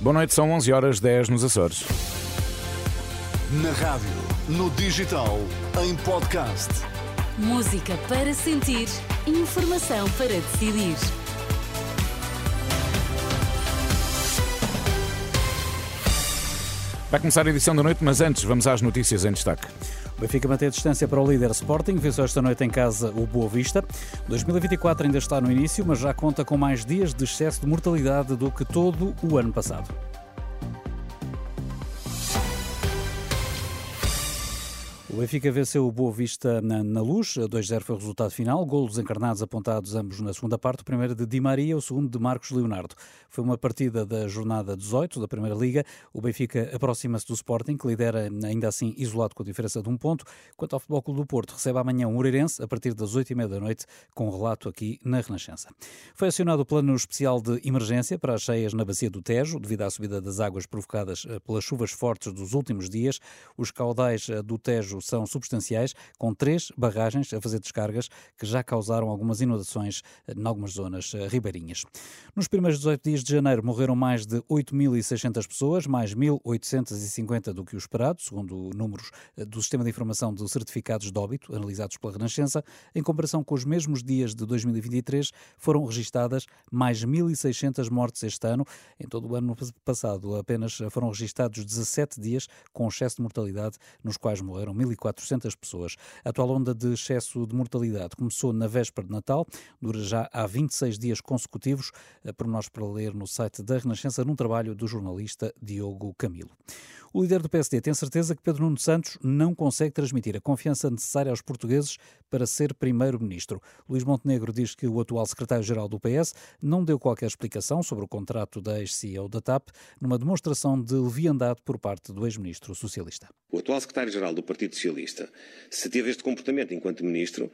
Boa noite, são 11 horas 10 nos Açores. Na rádio, no digital, em podcast. Música para sentir, informação para decidir. Vai começar a edição da noite, mas antes vamos às notícias em destaque. Benfica mantém a distância para o líder Sporting, venceu esta noite em casa o Boa Vista. 2024 ainda está no início, mas já conta com mais dias de excesso de mortalidade do que todo o ano passado. O Benfica venceu o Boa Vista na, na luz, 2-0 foi o resultado final, golos encarnados apontados ambos na segunda parte, o primeiro de Di Maria, o segundo de Marcos Leonardo. Foi uma partida da jornada 18 da Primeira Liga, o Benfica aproxima-se do Sporting, que lidera ainda assim isolado com a diferença de um ponto, quanto ao Futebol Clube do Porto, recebe amanhã o Moreirense a partir das 8h30 da noite, com um relato aqui na Renascença. Foi acionado o plano especial de emergência para as cheias na Bacia do Tejo, devido à subida das águas provocadas eh, pelas chuvas fortes dos últimos dias. Os caudais eh, do Tejo são substanciais, com três barragens a fazer descargas que já causaram algumas inundações em algumas zonas eh, ribeirinhas. Nos primeiros 18 dias de janeiro morreram mais de 8.600 pessoas, mais 1.850 do que o esperado, segundo números eh, do Sistema de Informação de Certificados de Óbito, analisados pela Renascença. Em comparação com os mesmos dias de 2023, foram registadas mais 1.600 mortes este ano. Em todo o ano passado, apenas foram registados 17 dias com excesso de mortalidade, nos quais morreram 1.400 1.400 pessoas. A atual onda de excesso de mortalidade começou na véspera de Natal, dura já há 26 dias consecutivos, por nós para ler no site da Renascença, num trabalho do jornalista Diogo Camilo. O líder do PSD tem certeza que Pedro Nuno Santos não consegue transmitir a confiança necessária aos portugueses para ser primeiro-ministro. Luís Montenegro diz que o atual secretário-geral do PS não deu qualquer explicação sobre o contrato da ex-CEO da TAP, numa demonstração de leviandade por parte do ex-ministro socialista. O atual secretário-geral do Partido Socialista, se teve este comportamento enquanto ministro,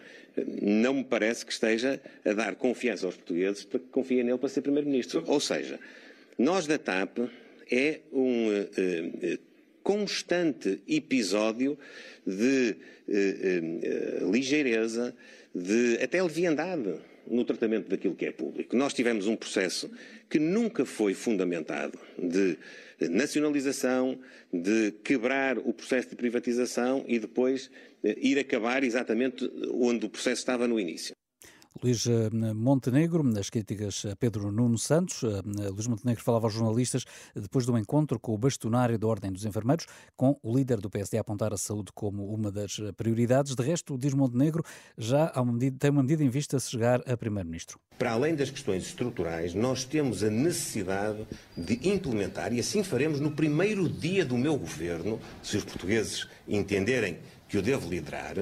não me parece que esteja a dar confiança aos portugueses para que confiem nele para ser primeiro-ministro. Ou seja, nós da TAP é um uh, constante episódio de uh, uh, ligeireza, de até leviandade no tratamento daquilo que é público. Nós tivemos um processo que nunca foi fundamentado de nacionalização, de quebrar o processo de privatização e depois ir acabar exatamente onde o processo estava no início. Luís eh, Montenegro, nas críticas a Pedro Nuno Santos. Eh, Luís Montenegro falava aos jornalistas depois do encontro com o bastonário da Ordem dos Enfermeiros, com o líder do PSD a apontar a saúde como uma das prioridades. De resto, diz Montenegro, já uma medida, tem uma medida em vista a chegar a Primeiro-Ministro. Para além das questões estruturais, nós temos a necessidade de implementar, e assim faremos no primeiro dia do meu governo, se os portugueses entenderem que eu devo liderar,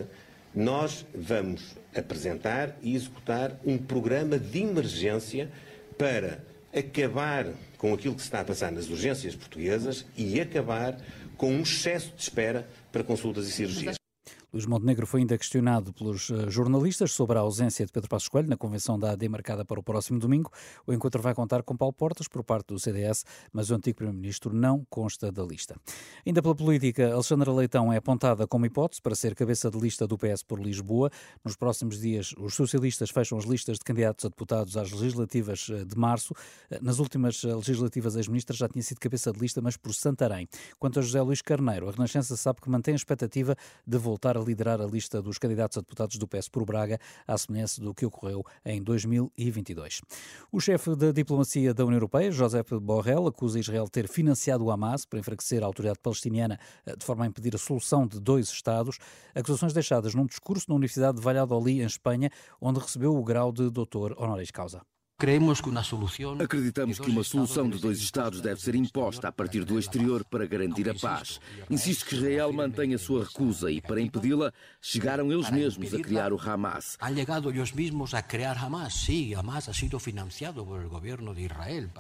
nós vamos apresentar e executar um programa de emergência para acabar com aquilo que se está a passar nas urgências portuguesas e acabar com um excesso de espera para consultas e cirurgias. Luís Montenegro foi ainda questionado pelos eh, jornalistas sobre a ausência de Pedro Passos Coelho na convenção da AD marcada para o próximo domingo. O encontro vai contar com Paulo Portas por parte do CDS, mas o antigo Primeiro-Ministro não consta da lista. Ainda pela política, Alexandra Leitão é apontada como hipótese para ser cabeça de lista do PS por Lisboa. Nos próximos dias, os socialistas fecham as listas de candidatos a deputados às legislativas eh, de março. Eh, nas últimas legislativas, a ex-ministra já tinha sido cabeça de lista, mas por Santarém. Quanto a José Luís Carneiro, a Renascença sabe que mantém a expectativa de voltar a liderar a lista dos candidatos a deputados do PS por Braga, à semelhança do que ocorreu em 2022. O chefe da diplomacia da União Europeia, Josep Borrell, acusa Israel de ter financiado o Hamas para enfraquecer a autoridade palestiniana eh, de forma a impedir a solução de dois Estados. Acusações deixadas num discurso na Universidade de Valladolid, em Espanha, onde recebeu o grau de doutor honoris causa. Acreditamos que uma solução de dois Estados deve ser imposta a partir do exterior para garantir a paz. Insisto que Israel mantenha a sua recusa e, para impedi-la, chegaram eles mesmos a criar o Hamas.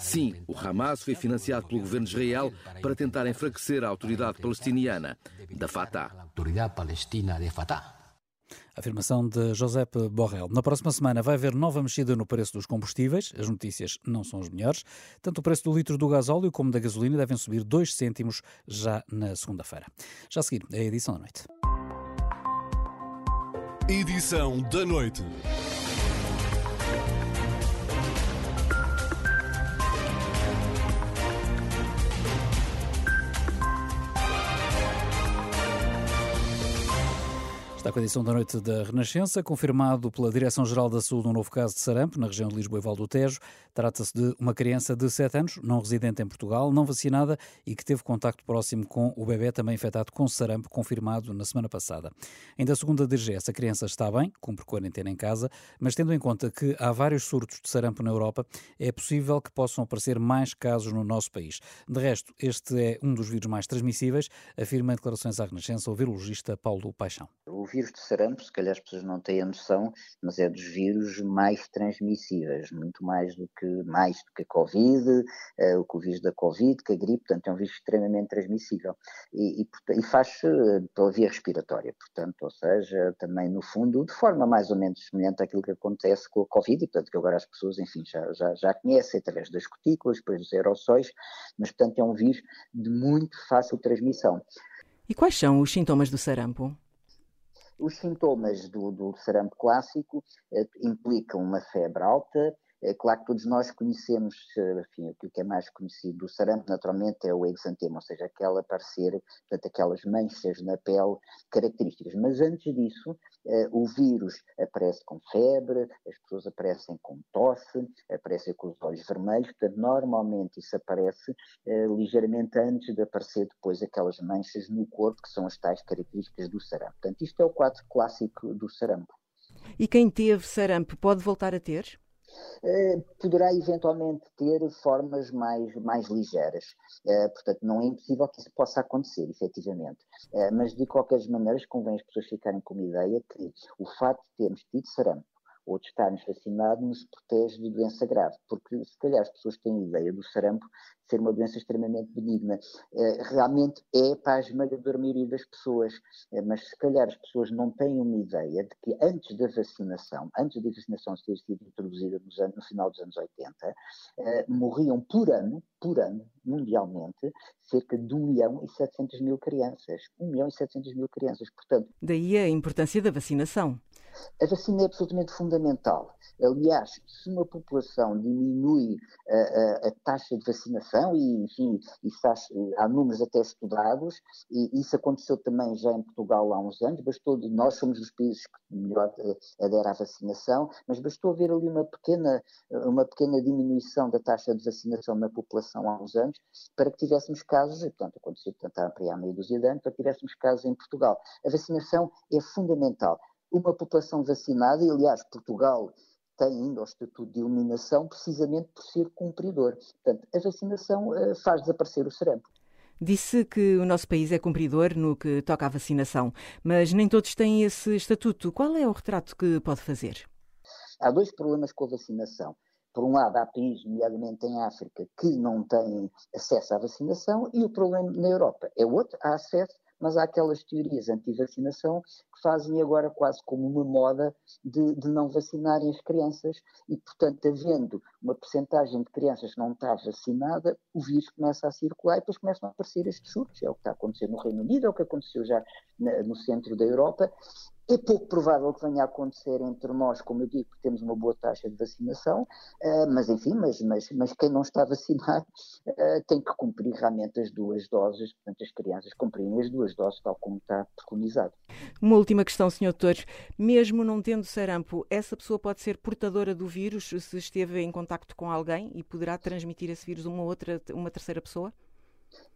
Sim, o Hamas foi financiado pelo governo de Israel para tentar enfraquecer a autoridade palestiniana, da Fatah. Afirmação de Josep Borrell. Na próxima semana vai haver nova mexida no preço dos combustíveis. As notícias não são as melhores. Tanto o preço do litro do gasóleo como da gasolina devem subir 2 cêntimos já na segunda-feira. Já a seguir, a edição da noite. Edição da noite. Está com a edição da noite da Renascença, confirmado pela Direção-Geral da Saúde um novo caso de sarampo na região de Lisboa e Val do Tejo. Trata-se de uma criança de 7 anos, não residente em Portugal, não vacinada e que teve contacto próximo com o bebê também infectado com sarampo, confirmado na semana passada. Ainda segundo a DGS, a criança está bem, cumpre quarentena em casa, mas tendo em conta que há vários surtos de sarampo na Europa, é possível que possam aparecer mais casos no nosso país. De resto, este é um dos vírus mais transmissíveis, afirma em declarações à Renascença o virologista Paulo Paixão vírus de sarampo, se calhar as pessoas não têm a noção, mas é dos vírus mais transmissíveis, muito mais do que, mais do que a Covid, uh, o vírus da Covid, que a gripe, portanto é um vírus extremamente transmissível e, e, e faz-se pela via respiratória, portanto, ou seja, também no fundo, de forma mais ou menos semelhante àquilo que acontece com a Covid, e portanto que agora as pessoas, enfim, já, já, já conhecem através das cutículas, depois dos aerossóis, mas portanto é um vírus de muito fácil transmissão. E quais são os sintomas do sarampo? Os sintomas do, do sarampo clássico eh, implicam uma febre alta, é claro que todos nós conhecemos, enfim, o que é mais conhecido do sarampo, naturalmente, é o exantema, ou seja, aquela aparecer, portanto, aquelas manchas na pele características. Mas antes disso, eh, o vírus aparece com febre, as pessoas aparecem com tosse, aparecem com os olhos vermelhos, portanto, normalmente isso aparece eh, ligeiramente antes de aparecer depois aquelas manchas no corpo, que são as tais características do sarampo. Portanto, isto é o quadro clássico do sarampo. E quem teve sarampo pode voltar a ter? Eh, poderá eventualmente ter formas mais, mais ligeiras. Uh, portanto, não é impossível que isso possa acontecer, efetivamente. Uh, mas, de qualquer maneira, convém as pessoas ficarem com uma ideia que o facto de termos tido sarampo ou de estarmos vacinados nos protege de doença grave, porque se calhar as pessoas têm a ideia do sarampo ser uma doença extremamente benigna. Eh, realmente é para a esmagadora maioria das pessoas, eh, mas se calhar as pessoas não têm uma ideia de que antes da vacinação, antes da vacinação ter sido introduzida no final dos anos 80, eh, morriam por ano, por ano, mundialmente, cerca de 1 milhão e 700 mil crianças. 1 milhão e 700 mil crianças, portanto... Daí a importância da vacinação. A vacina é absolutamente fundamental. Aliás, se uma população diminui a, a, a taxa de vacinação, e enfim, isso há, há, números até estudados, e isso aconteceu também já em Portugal há uns anos, bastou, nós somos os países que melhor aderem à vacinação, mas bastou haver ali uma pequena, uma pequena diminuição da taxa de vacinação na população há uns anos, para que tivéssemos casos, e portanto aconteceu portanto, há meia dúzia de anos, para que tivéssemos casos em Portugal. A vacinação é fundamental uma população vacinada, e aliás, Portugal tem ainda o estatuto de eliminação precisamente por ser cumpridor. Portanto, a vacinação uh, faz desaparecer o sarampo. Disse que o nosso país é cumpridor no que toca à vacinação, mas nem todos têm esse estatuto. Qual é o retrato que pode fazer? Há dois problemas com a vacinação. Por um lado, há países, nomeadamente em África, que não têm acesso à vacinação, e o problema na Europa é outro, há acesso, mas há aquelas teorias anti-vacinação que fazem agora quase como uma moda de, de, não vacinarem as crianças e, portanto, havendo uma percentagem de crianças que não está vacinada, o vírus começa a circular e depois começam a aparecer estes surtos. É o que está a acontecer no Reino Unido, é o que aconteceu já na, no centro da Europa é pouco provável que venha a acontecer entre nós, como eu digo, temos uma boa taxa de vacinação, uh, mas enfim, mas, mas, mas quem não está vacinado uh, tem que cumprir realmente as duas doses, portanto as crianças cumprirem as duas doses, tal como está preconizado. Uma última questão, Sr. Doutor. Mesmo não tendo sarampo, essa pessoa pode ser portadora do vírus se esteve em contacto com alguém e poderá transmitir esse vírus a uma outra, uma terceira pessoa?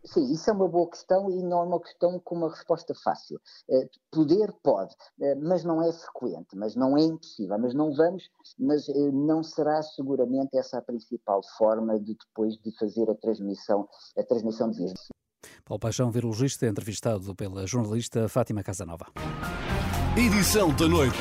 Sim, isso é uma boa questão e não é uma questão com uma resposta fácil. Eh, poder pode, eh, mas não é frequente, mas não é impossível, mas não vamos, mas eh, não será seguramente essa a principal forma de depois de fazer a transmissão, a transmissão de vírus. Paulo Paixão, virologista, entrevistado pela jornalista Fátima Casanova. Edição da noite.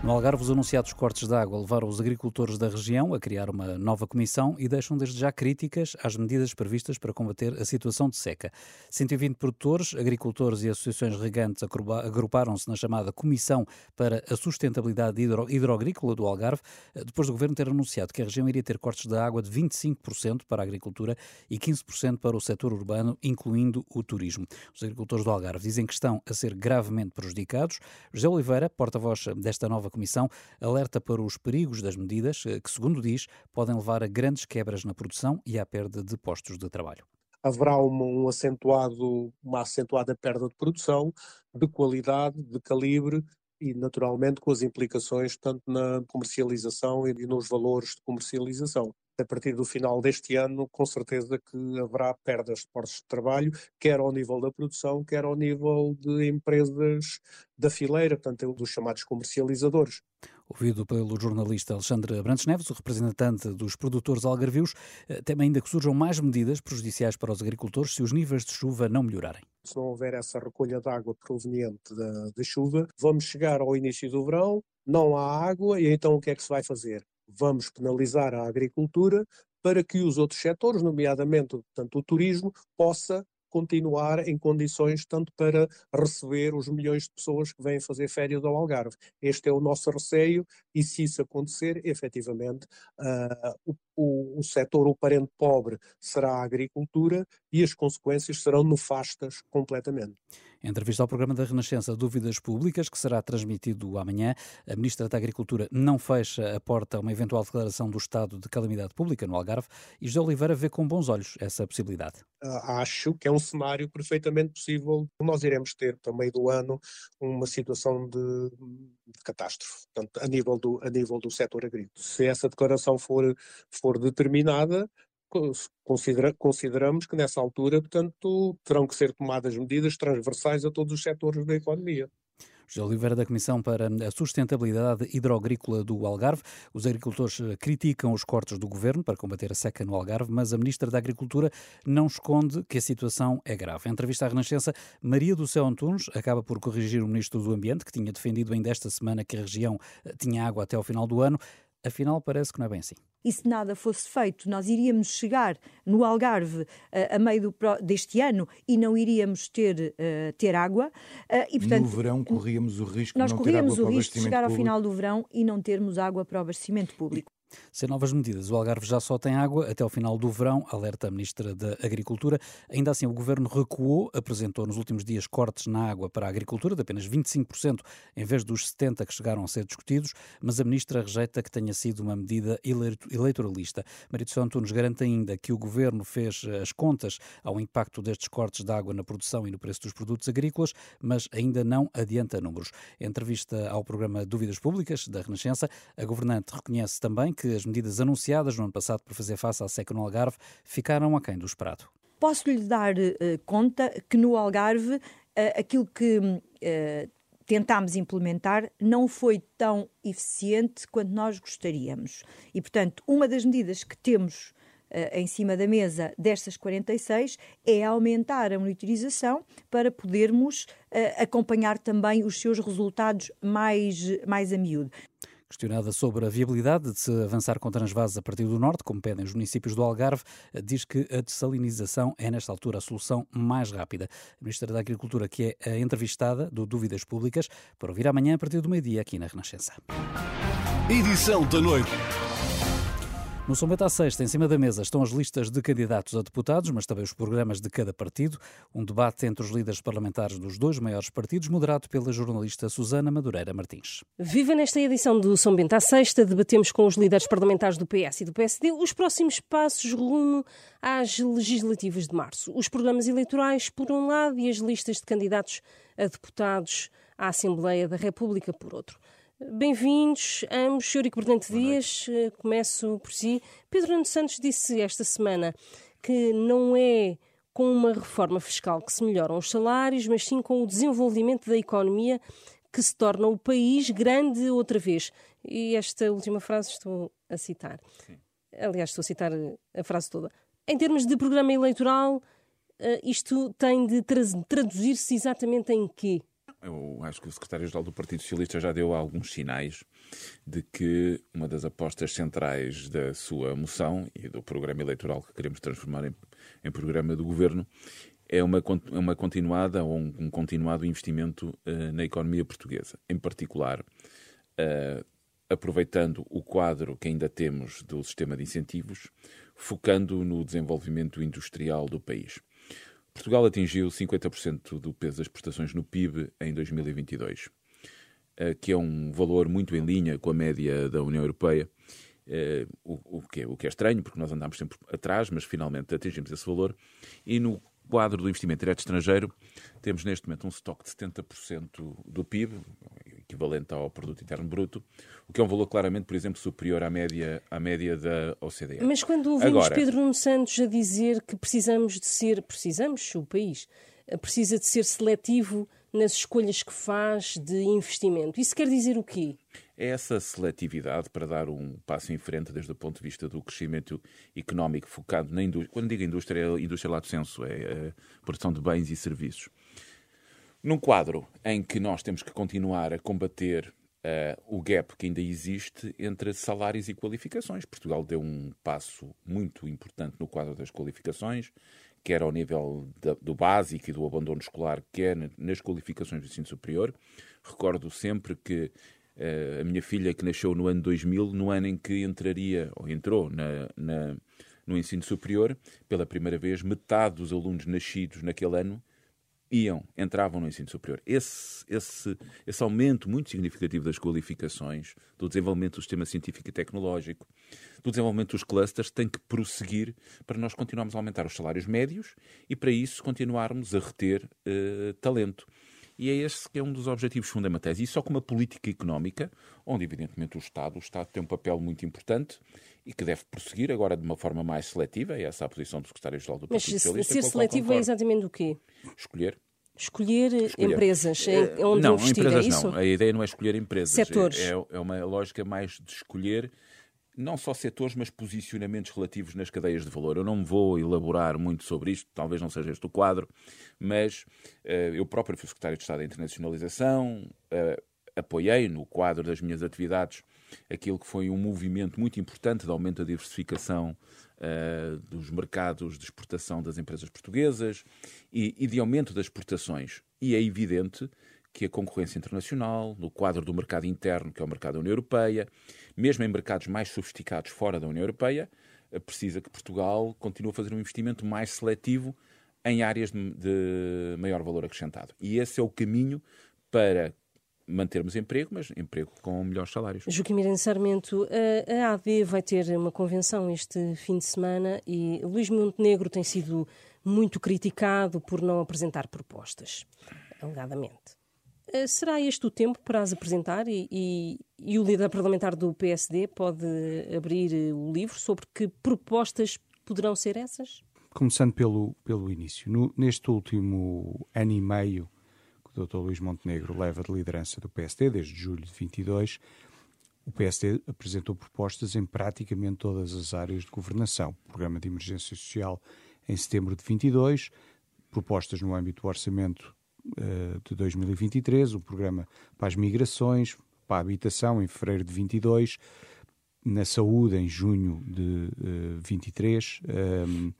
No Algarve, os anunciados cortes de água levaram os agricultores da região a criar uma nova comissão e deixam desde já críticas às medidas previstas para combater a situação de seca. 120 produtores, agricultores e associações regantes agruparam-se na chamada Comissão para a Sustentabilidade hidro Hidroagrícola do Algarve, depois do governo ter anunciado que a região iria ter cortes de água de 25% para a agricultura e 15% para o setor urbano, incluindo o turismo. Os agricultores do Algarve dizem que estão a ser gravemente prejudicados. José Oliveira, porta-voz desta nova Comissão alerta para os perigos das medidas eh, que, segundo diz, podem levar a grandes quebras na produção e à perda de postos de trabalho. haverá uma, um acentuado, uma acentuada perda de produção, de qualidade, de calibre e, naturalmente, com as implicações tanto na comercialização e nos valores de comercialização. A partir do final deste ano, com certeza que haverá perdas de postos de trabalho, quer ao nível da produção, quer ao nível de empresas da fileira, portanto, dos chamados comercializadores. Ouvido pelo jornalista Alexandre Brantes Neves, o representante dos produtores algarvios, eh, teme ainda que surjam mais medidas prejudiciais para os agricultores se os níveis de chuva não melhorarem. Se não houver essa recolha de água proveniente da, da chuva, vamos chegar ao início do verão, não há água, e então o que é que se vai fazer? Vamos penalizar a agricultura para que os outros setores, nomeadamente portanto, o turismo, possa continuar em condições tanto para receber os milhões de pessoas que vêm fazer férias ao Algarve. Este é o nosso receio e se isso acontecer, efetivamente, uh, o, o, o setor, o parente pobre, será a agricultura e as consequências serão nefastas completamente. Entrevista ao programa da Renascença Dúvidas Públicas, que será transmitido amanhã, a Ministra da Agricultura não fecha a porta a uma eventual declaração do estado de calamidade pública no Algarve e José Oliveira vê com bons olhos essa possibilidade. Ah, acho que é um cenário perfeitamente possível. Nós iremos ter, meio do ano, uma situação de, de catástrofe, portanto, a nível do, a nível do setor agrícola. Se essa declaração for, for determinada, considera, consideramos que nessa altura, portanto, terão que ser tomadas medidas transversais a todos os setores da economia. José Oliveira, da Comissão para a Sustentabilidade Hidroagrícola do Algarve. Os agricultores criticam os cortes do governo para combater a seca no Algarve, mas a Ministra da Agricultura não esconde que a situação é grave. Em entrevista à Renascença, Maria do Céu Antunes acaba por corrigir o Ministro do Ambiente, que tinha defendido ainda esta semana que a região eh, tinha água até ao final do ano. Afinal, parece que não é bem assim. E se nada fosse feito, nós iríamos chegar no Algarve uh, a meio do, deste ano e não iríamos ter, uh, ter água. Uh, e, portanto, no verão corríamos o risco nós de não corríamos ter água o risco de chegar público. ao final do verão e não termos água para o abastecimento público. Sem novas medidas, o Algarve já só tem água até ao final do verão, alerta a Ministra da Agricultura. Ainda assim, o Governo recuou, apresentou nos últimos dias cortes na água para a agricultura de apenas 25%, em vez dos 70% que chegaram a ser discutidos, mas a Ministra rejeita que tenha sido uma medida eleitoralista. Marito Santos Antunes garante ainda que o Governo fez as contas ao impacto destes cortes de água na produção e no preço dos produtos agrícolas, mas ainda não adianta números. Em entrevista ao programa Dúvidas Públicas, da Renascença, a governante reconhece também que as medidas anunciadas no ano passado para fazer face à seca no Algarve ficaram aquém do esperado. Posso lhe dar uh, conta que no Algarve uh, aquilo que uh, tentámos implementar não foi tão eficiente quanto nós gostaríamos. E, portanto, uma das medidas que temos em cima da mesa destas 46 é aumentar a monitorização para podermos acompanhar também os seus resultados mais, mais a miúdo. Questionada sobre a viabilidade de se avançar com transvases a partir do norte, como pedem os municípios do Algarve, diz que a dessalinização é, nesta altura, a solução mais rápida. A Ministra da Agricultura, que é a entrevistada do Dúvidas Públicas, para ouvir amanhã a partir do meio-dia aqui na Renascença. Edição da noite. No Bento à Sexta, em cima da mesa, estão as listas de candidatos a deputados, mas também os programas de cada partido. Um debate entre os líderes parlamentares dos dois maiores partidos, moderado pela jornalista Susana Madureira Martins. Viva nesta edição do São Bento à Sexta, debatemos com os líderes parlamentares do PS e do PSD os próximos passos rumo às legislativas de março. Os programas eleitorais, por um lado, e as listas de candidatos a deputados à Assembleia da República, por outro. Bem-vindos, ambos. Eurico Bernante Dias, eh, começo por si. Pedro Nuno Santos disse esta semana que não é com uma reforma fiscal que se melhoram os salários, mas sim com o desenvolvimento da economia que se torna o país grande outra vez. E esta última frase estou a citar. Sim. Aliás, estou a citar a frase toda. Em termos de programa eleitoral, eh, isto tem de traduzir-se exatamente em quê? Eu acho que o secretário-geral do Partido Socialista já deu alguns sinais de que uma das apostas centrais da sua moção e do programa eleitoral que queremos transformar em, em programa do governo é uma, uma continuada ou um, um continuado investimento uh, na economia portuguesa. Em particular, uh, aproveitando o quadro que ainda temos do sistema de incentivos, focando no desenvolvimento industrial do país. Portugal atingiu 50% do peso das exportações no PIB em 2022, eh, que é um valor muito em linha com a média da União Europeia uh, o, que é, o que é estranho, porque nós andamos sempre atrás, mas finalmente atingimos esse valor. E no quadro do investimento direto estrangeiro, temos neste momento um estoque de 70% do PIB, equivalente ao produto interno bruto, o que é um valor claramente, por exemplo, superior à média, à média da OCDE. Mas quando ouvimos Agora, Pedro Nuno Santos a dizer que precisamos de ser, precisamos, o país precisa de ser seletivo nas escolhas que faz de investimento. Isso quer dizer o quê? É essa seletividade para dar um passo em frente desde o ponto de vista do crescimento económico focado na indústria. Quando digo indústria, é indústria lato senso, é a produção de bens e serviços. Num quadro em que nós temos que continuar a combater uh, o gap que ainda existe entre salários e qualificações. Portugal deu um passo muito importante no quadro das qualificações quer ao nível da, do básico e do abandono escolar, quer nas qualificações do ensino superior. Recordo sempre que uh, a minha filha, que nasceu no ano 2000, no ano em que entraria, ou entrou na, na, no ensino superior, pela primeira vez, metade dos alunos nascidos naquele ano iam, entravam no ensino superior. Esse, esse, esse aumento muito significativo das qualificações, do desenvolvimento do sistema científico e tecnológico, do desenvolvimento dos clusters, tem que prosseguir para nós continuarmos a aumentar os salários médios e, para isso, continuarmos a reter uh, talento. E é esse que é um dos objetivos fundamentais. E só com uma política económica, onde, evidentemente, o Estado, o Estado tem um papel muito importante e que deve prosseguir agora de uma forma mais seletiva, é essa a posição do secretário-geral do Partido Mas Socialista. Mas ser seletivo é exatamente o quê? Escolher. Escolher, escolher. empresas é, onde não, investir, empresas é isso? não. A ideia não é escolher empresas. Setores. É, é uma lógica mais de escolher não só setores, mas posicionamentos relativos nas cadeias de valor. Eu não vou elaborar muito sobre isto, talvez não seja este o quadro, mas uh, eu próprio fui secretário de Estado da Internacionalização, uh, apoiei no quadro das minhas atividades aquilo que foi um movimento muito importante de aumento da diversificação uh, dos mercados de exportação das empresas portuguesas e, e de aumento das exportações. E é evidente que a concorrência internacional, no quadro do mercado interno, que é o mercado da União Europeia, mesmo em mercados mais sofisticados fora da União Europeia, eh, precisa que Portugal continue a fazer um investimento mais seletivo em áreas de, maior valor acrescentado. E esse é o caminho para mantermos emprego, mas emprego com melhores salários. Joaquim Miranda Sarmento, a AD vai ter uma convenção este fim de semana e Luís Montenegro tem sido muito criticado por não apresentar propostas, alegadamente. Eh, será este o tempo para as apresentar e, e, e, o líder parlamentar do PSD pode abrir eh, o livro sobre que propostas poderão ser essas? Começando pelo, pelo início. No, neste último ano e meio que o Dr. Luís Montenegro leva de liderança do PSD, desde julho de 22, o PSD apresentou propostas em praticamente todas as áreas de governação. Programa de Emergência Social em setembro de 22, propostas no âmbito do orçamento uh, de 2023, o programa para as migrações, para a habitação em fevereiro de 22, na saúde em junho de uh, 23, um, uh,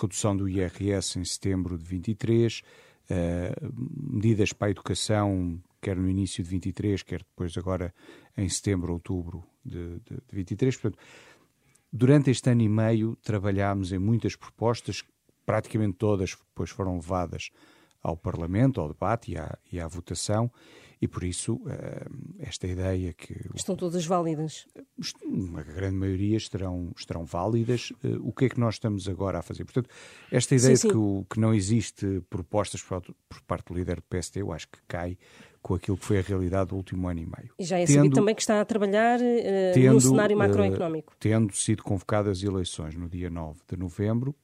redução do IRS em setembro de 23, uh, medidas para a educação, quer no início de 23, quer depois agora em setembro, outubro de, de, de 23. Portanto, durante este ano e meio trabalhámos em muitas propostas, praticamente todas depois foram levadas ao Parlamento, ao debate e à, e à votação, e por isso eh, esta ideia que. Estão todas válidas? Uma grande maioria estarão, estarão válidas. Eh, o que é que nós estamos agora a fazer? Portanto, esta ideia sim, sim. De que, o, que não existe propostas por, por, parte do líder do PST, eu acho que cai com aquilo que foi a realidade do último ano e meio. E já é tendo, sabido também que está a trabalhar uh, tendo, no cenário macroeconómico. Uh, tendo sido convocadas eleições no dia 9 de novembro,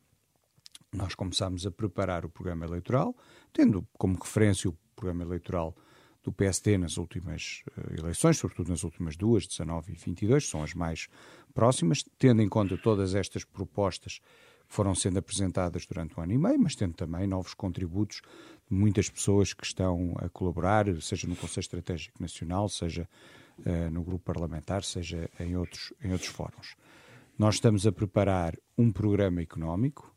nós começámos a preparar o programa eleitoral, tendo como referência o programa eleitoral do PSD nas últimas uh, eleições, sobretudo nas últimas duas, 19 e 22, são as mais próximas, tendo em conta todas estas propostas que foram sendo apresentadas durante um ano e meio, mas tendo também novos contributos de muitas pessoas que estão a colaborar, seja no Conselho Estratégico Nacional, seja uh, no grupo parlamentar, seja em outros, em outros fóruns. Nós estamos a preparar um programa económico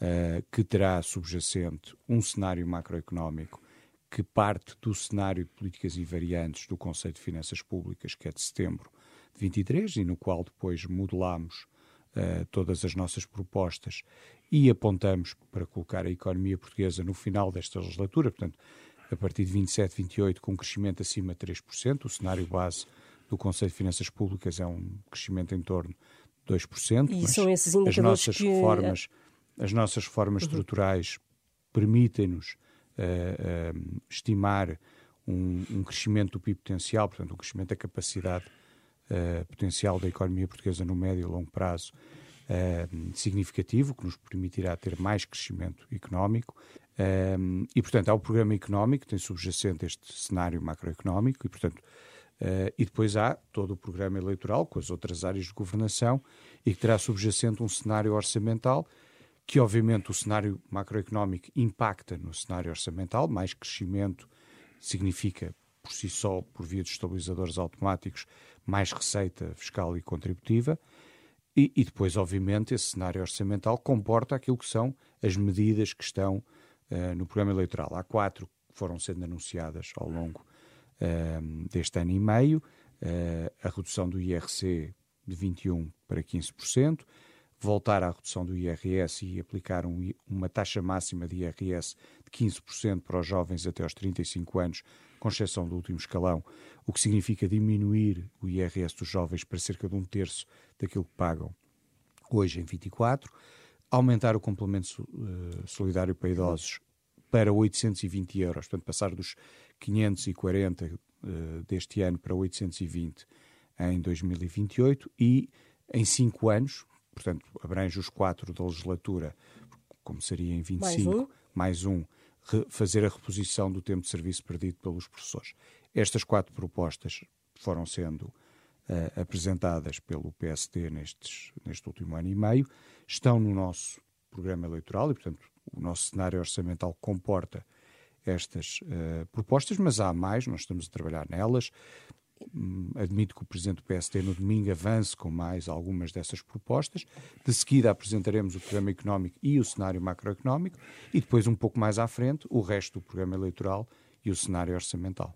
uh, que terá subjacente um cenário macroeconómico que parte do cenário de políticas invariantes do Conselho de Finanças Públicas, que é de setembro de 23, e no qual depois modelamos uh, todas as nossas propostas e apontamos para colocar a economia portuguesa no final desta legislatura, portanto, a partir de 27, 28, com um crescimento acima de 3%, o cenário base do Conselho de Finanças Públicas é um crescimento em torno de 2%. E são esses indicadores as nossas que... reformas, as nossas reformas uhum. estruturais permitem-nos uh, uh, estimar um, um, crescimento do PIB potencial, portanto, um crescimento da capacidade uh, potencial da economia portuguesa no médio e longo prazo significativo, que nos permitirá ter mais crescimento económico. e, portanto, há o programa económico, que tem subjacente este cenário macroeconómico, e, portanto, Uh, e depois há todo o programa eleitoral com as outras áreas de governação e que terá subjacente um cenário orçamental que, obviamente, o cenário macroeconómico impacta no cenário orçamental, mais crescimento significa por si só, por via de estabilizadores automáticos, mais receita fiscal e contributiva. E, e, depois, obviamente, esse cenário orçamental comporta aquilo que são as medidas que estão uh, no programa eleitoral. Há quatro que foram sendo anunciadas ao longo uh, deste ano e meio, uh, a redução do IRC de 21% para 15%, voltar à redução do IRS e aplicar um, uma taxa máxima de IRS de 15% para os jovens até aos 35 anos, com exceção do último escalão, o que significa diminuir o IRS dos jovens para cerca de um terço daquilo que pagam. Hoje em 24, aumentar o complemento uh, solidário para idosos para 820 euros, portanto passar dos 540 uh, eh, deste ano para 820 em 2028 e em cinco anos, portanto abrange os quatro da legislatura, como seria em 25, mais um, mais um fazer a reposição do tempo de serviço perdido pelos professores. Estas quatro propostas foram sendo uh, apresentadas pelo PSD nestes, neste último ano e meio, estão no nosso programa eleitoral e, portanto, o nosso cenário orçamental comporta estas uh, propostas, mas há mais, nós estamos a trabalhar nelas. Hum, admito que o Presidente do PSD no domingo avance com mais algumas dessas propostas. De seguida apresentaremos o programa económico e o cenário macroeconómico e depois, um pouco mais à frente, o resto do programa eleitoral e o cenário orçamental.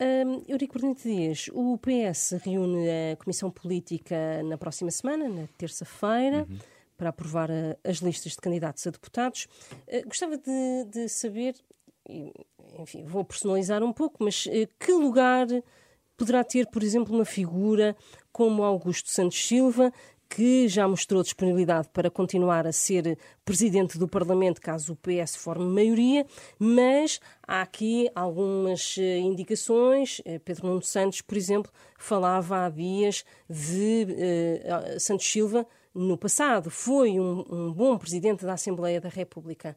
Um, Eurico Bernardo Dias, o PS reúne a Comissão Política na próxima semana, na terça-feira. Uhum para aprovar a, as listas de candidatos a deputados. Uh, gostava de, de saber, enfim, vou personalizar um pouco, mas uh, que lugar poderá ter, por exemplo, uma figura como Augusto Santos Silva, que já mostrou disponibilidade para continuar a ser presidente do Parlamento caso o PS forme maioria, mas há aqui algumas eh, indicações. Pedro Nuno Santos, por exemplo, falava há dias de uh, Santos Silva no passado foi um, um bom presidente da Assembleia da República.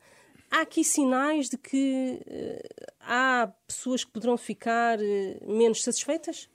Há aqui sinais de que uh, há pessoas que poderão ficar uh, menos satisfeitas?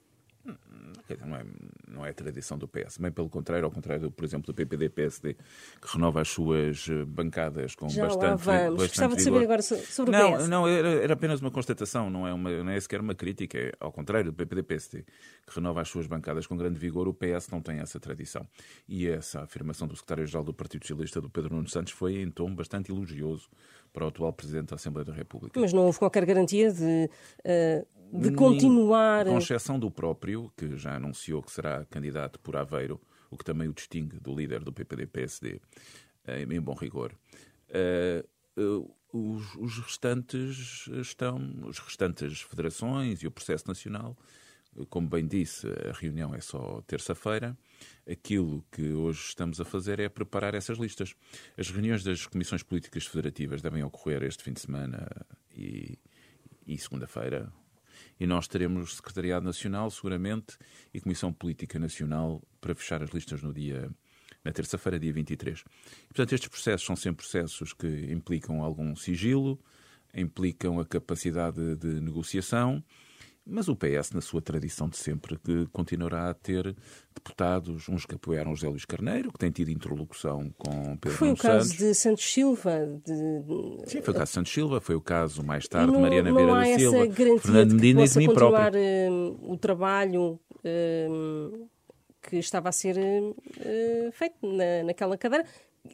Não é, não é tradição do PS, bem pelo contrário, ao contrário, por exemplo, do PPD-PSD, que renova as suas eh, bancadas com Já bastante, lá vamos. bastante Gostava de saber agora sobre não, o PS. Não, era, era, apenas uma constatação, não é, uma, não é sequer uma crítica, é ao contrário do PPD-PSD, que renova as suas bancadas com grande vigor, o PS não tem essa tradição. E essa afirmação do secretário-geral do Partido Socialista, do Pedro Nuno Santos, foi em tom bastante elogioso para o atual Presidente da Assembleia da República. Mas não houve qualquer garantia de... Uh de continuar. Com exceção do próprio, que já anunciou que será candidato por Aveiro, o que também o distingue do líder do PPD-PSD, eh, em bom rigor. Uh, os, os, restantes estão, as restantes federações e o processo nacional, como bem disse, a reunião é só terça-feira. Aquilo que hoje estamos a fazer é preparar essas listas. As reuniões das comissões políticas federativas devem ocorrer este fim de semana e, e segunda-feira, e nós teremos Secretariado Nacional, seguramente, e Comissão Política Nacional para fechar as listas no dia na terça-feira, dia 23. E, portanto, estes processos são sempre processos que implicam algum sigilo, implicam a capacidade de negociação mas o PS, na sua tradição de sempre, que continuará a ter deputados, uns que apoiaram José Luís Carneiro, que tem tido interlocução com Pedro Foi o caso Santos. de Santos Silva. De... Sim, foi o caso de Santos Silva, foi o caso mais tarde de Mariana Vieira da Silva, Fernando Medina e de mim continuar próprio. Uh, o trabalho uh, que estava a ser uh, feito na, naquela cadeira.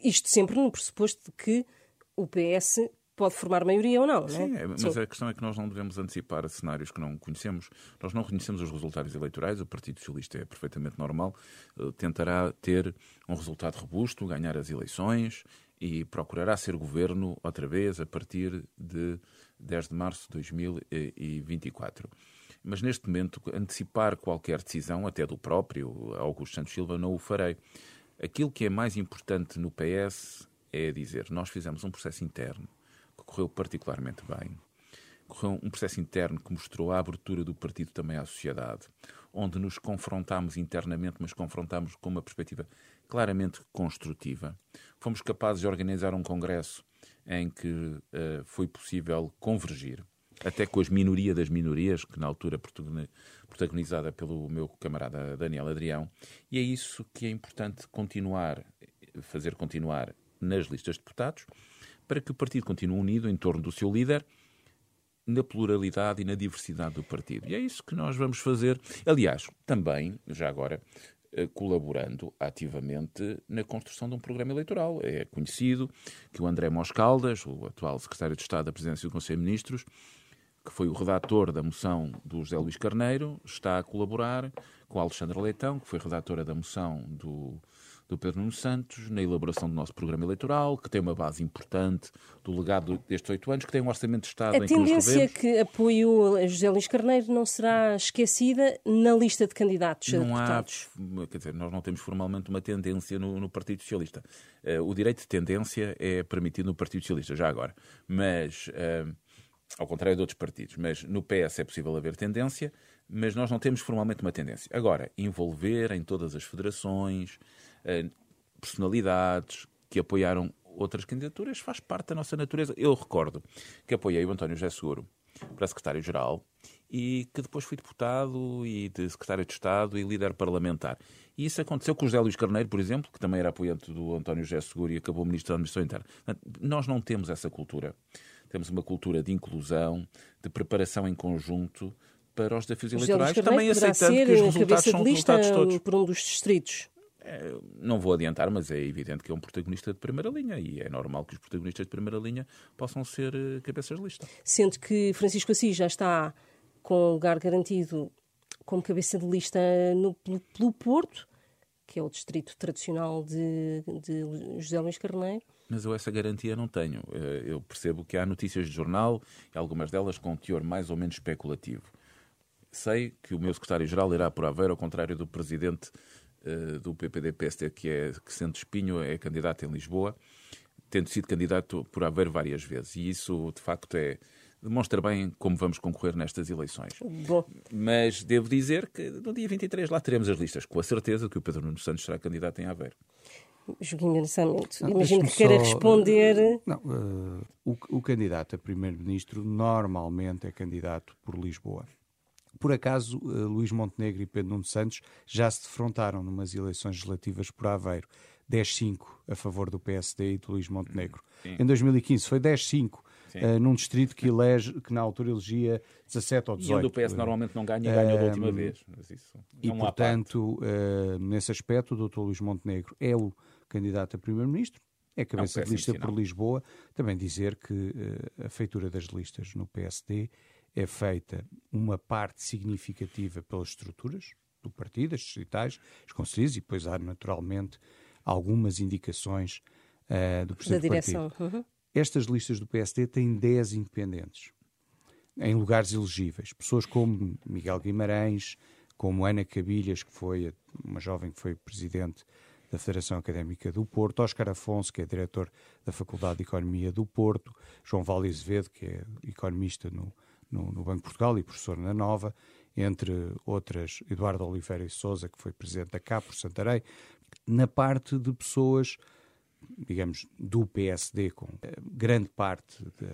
Isto sempre no pressuposto de que o PS pode formar maioria ou não, não é? Sim, mas Sim. a questão é que nós não devemos antecipar cenários que não conhecemos. Nós não conhecemos os resultados eleitorais, o Partido Socialista é perfeitamente normal, eh, tentará ter um resultado robusto, ganhar as eleições e procurará ser governo outra vez a partir de 10 de março de 2024. Mas neste momento, antecipar qualquer decisão, até do próprio Augusto Santos Silva, não o farei. Aquilo que é mais importante no PS é dizer: nós fizemos um processo interno correu particularmente bem. Correu um processo interno que mostrou a abertura do partido também à sociedade, onde nos confrontámos internamente, mas confrontámos com uma perspectiva claramente construtiva. Fomos capazes de organizar um congresso em que uh, foi possível convergir, até com as minorias das minorias, que na altura protagonizada pelo meu camarada Daniel Adrião, e é isso que é importante continuar, fazer continuar nas listas de deputados, para que o partido continue unido em torno do seu líder, na pluralidade e na diversidade do partido. E é isso que nós vamos fazer. Aliás, também, já agora, eh, colaborando ativamente na construção de um programa eleitoral. É conhecido que o André Moscaldas, o atual secretário de Estado da Presidência do Conselho de Ministros, que foi o redator da moção do José Luís Carneiro, está a colaborar com a Alexandra Leitão, que foi redatora da moção do do Pedro Nuno Santos na elaboração do nosso programa eleitoral, que tem uma base importante do legado destes oito anos, que tem um orçamento de Estado a em que A tendência que apoio a José Luís Carneiro não será esquecida na lista de candidatos não a deputados? Há, quer dizer, nós não temos formalmente uma tendência no, no Partido Socialista. Uh, o direito de tendência é permitido no Partido Socialista, já agora. Mas... Uh, ao contrário de outros partidos, mas no PS é possível haver tendência, mas nós não temos formalmente uma tendência. Agora, envolver em todas as federações, personalidades que apoiaram outras candidaturas faz parte da nossa natureza. Eu recordo que apoiei o António José Seguro para secretário-geral e que depois fui deputado e de secretário de Estado e líder parlamentar. E isso aconteceu com o José Luís Carneiro, por exemplo, que também era apoiante do António José Seguro e acabou ministro da Administração Interna. Nós não temos essa cultura. Temos uma cultura de inclusão, de preparação em conjunto para os desafios eleitorais, também aceitando que os resultados são resultados todos. por um dos distritos. É, não vou adiantar, mas é evidente que é um protagonista de primeira linha e é normal que os protagonistas de primeira linha possam ser eh, cabeças de lista. Sendo que Francisco Assis já está com lugar garantido como cabeça de lista no, pelo, pelo Porto, que é o distrito tradicional de, de José Luís Carneiro. Mas eu essa garantia não tenho. Eh, eu percebo que há notícias de jornal, algumas delas com um teor mais ou menos especulativo. Sei que o meu secretário-geral irá por Aveiro, ao contrário do presidente do PPD-PSD, que é que Santos Espinho é candidato em Lisboa, tendo sido candidato por Aveiro várias vezes. E isso, de facto, é demonstra bem como vamos concorrer nestas eleições. Bom. Mas devo dizer que no dia 23 lá teremos as listas, com a certeza que o Pedro Nuno Santos será candidato em Aveiro. Joaquim Pensamento, imagino que queira responder. Não, uh, o, o candidato a primeiro-ministro normalmente é candidato por Lisboa. Por acaso, uh, Luís Montenegro e Pedro Nuno Santos já se defrontaram numas eleições legislativas por Aveiro. 10-5 a favor do PSD e do Luís Montenegro. Sim. Em 2015 foi 10-5 uh, num distrito que, elege, que na altura elegia 17 ou 18. E onde o PS normalmente não ganha, ganhou uh, da última vez. e, portanto, uh, nesse aspecto, o Dr. Luís Montenegro é o candidato a primeiro-ministro, é cabeça é um de lista por Lisboa. Também dizer que a feitura das listas no PSD é feita uma parte significativa pelas estruturas do partido, as distritais, os conselhos, e depois há naturalmente algumas indicações uh, do Presidente da direção. do partido. Uhum. Estas listas do PSD têm 10 independentes em lugares elegíveis. Pessoas como Miguel Guimarães, como Ana Cabilhas, que foi uma jovem que foi presidente da Federação Académica do Porto, Óscar Afonso, que é diretor da Faculdade de Economia do Porto, João Vale Azevedo, que é economista no, no, no, Banco de Portugal e professor na Nova, entre outras, Eduardo Oliveira e Souza, que foi presidente da CAP por Santarém, na parte de pessoas, digamos, do PSD, com eh, grande parte de,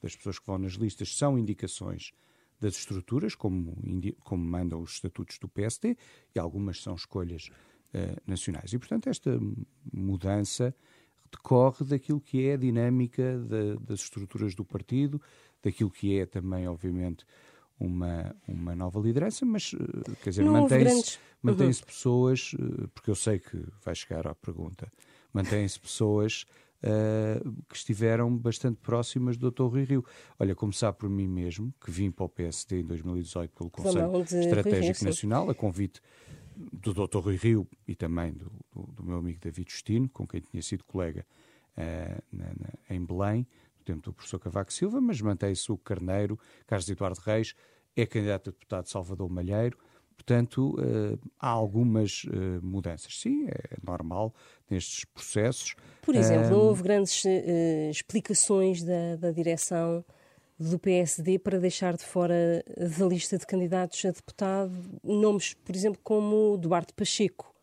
das pessoas que vão nas listas são indicações das estruturas, como, como mandam os estatutos do PSD, e algumas são escolhas uh, nacionais. E, portanto, esta mudança decorre daquilo que é a dinâmica de, das estruturas do partido, daquilo que é também, obviamente, uma, uma nova liderança, mas eh, quer dizer, mantém-se mantém uhum. pessoas, eh, porque eu sei que vai chegar à pergunta, mantêm-se pessoas uh, que estiveram bastante próximas do Dr. Rui Rio. Olha, começar por mim mesmo, que vim para o PSD em 2018 pelo Conselho Estratégico Nacional, a convite do Dr. Rui Rio e também do, do, do, meu amigo David Justino, com quem tinha sido colega uh, na, na, em Belém, no tempo do professor Cavaco Silva, mas mantém-se o Carneiro, Carlos Eduardo Reis, é candidato a deputado de Salvador Malheiro. Portanto, uh, há algumas uh, mudanças. Sim, é normal nestes processos. Por exemplo, não houve grandes explicações da, da direção do PSD para deixar de fora da lista de candidatos a deputado nomes, por exemplo, como Duarte Pacheco,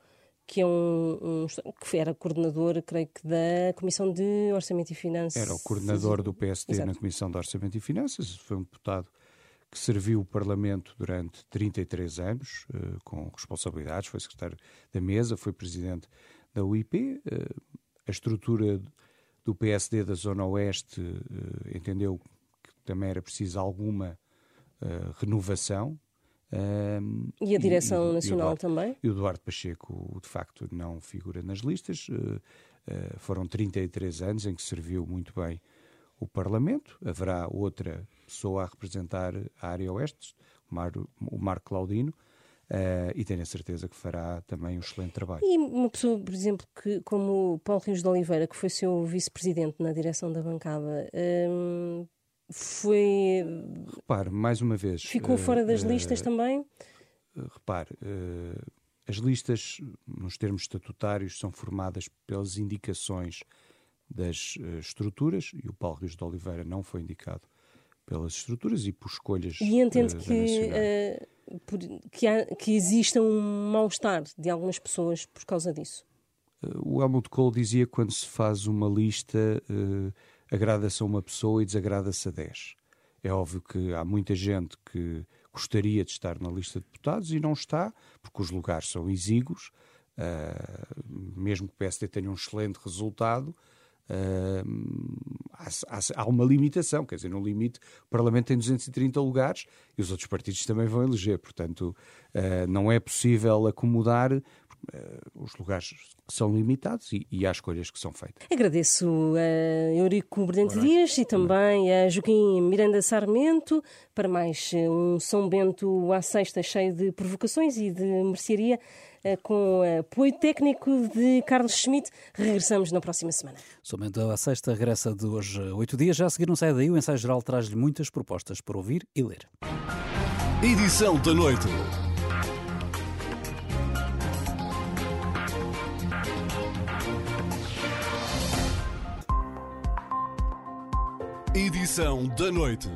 que é um, um, que era coordenador, creio que da Comissão de Orçamento e Finanças. Era o coordenador do PSD Exato. na Comissão de Orçamento e Finanças, foi um deputado que serviu o Parlamento durante 33 anos, uh, com responsabilidades, foi secretário da mesa, foi presidente da UIP. Eh, a estrutura do PSD da Zona Oeste uh, entendeu também era preciso alguma renovação. e a direção e, nacional e Eduardo, também? E o Eduardo Pacheco, de facto, não figura nas listas. foram 33 anos em que serviu muito bem o Parlamento. Haverá outra pessoa a representar a área oeste, o, Mar, o Marco Claudino, uh, e tenho a certeza que fará também um excelente trabalho. E uma pessoa, por exemplo, que, como o Paulo Rios de Oliveira, que foi seu vice-presidente na direção da bancada, um, foi. Repare, mais uma vez. Ficou fora das uh, listas também? repare, as listas, nos termos estatutários, são formadas pelas indicações das estruturas e o Paulo Rios de Oliveira não foi indicado pelas estruturas e por escolhas. E entende que, uh, por, que, há, que exista um mal-estar de algumas pessoas por causa disso? Uh, o Helmut Kohl dizia que quando se faz uma lista, uh, agrada-se a uma pessoa e desagrada-se a dez. É óbvio que há muita gente que gostaria de estar na lista de deputados e não está, porque os lugares são exíguos. mesmo que o PSD tenha um excelente resultado, há, há, há, uma limitação, quer dizer, no limite o Parlamento tem 230 lugares e os outros partidos também vão eleger, portanto uh, não é possível acomodar uh, os lugares que são limitados e, e há escolhas que são feitas. Agradeço a Eurico Berdente Dias e também a Joaquim Miranda Sarmento para mais um São Bento à sexta cheio de provocações e de mercearia. Eh, com apoio técnico de Carlos Schmidt. Regressamos na próxima semana. Somente a sexta regressa de hoje a oito dias. Já a seguir não sai daí, o ensaio geral traz-lhe muitas propostas para ouvir e ler. Edição da noite. Edição da noite.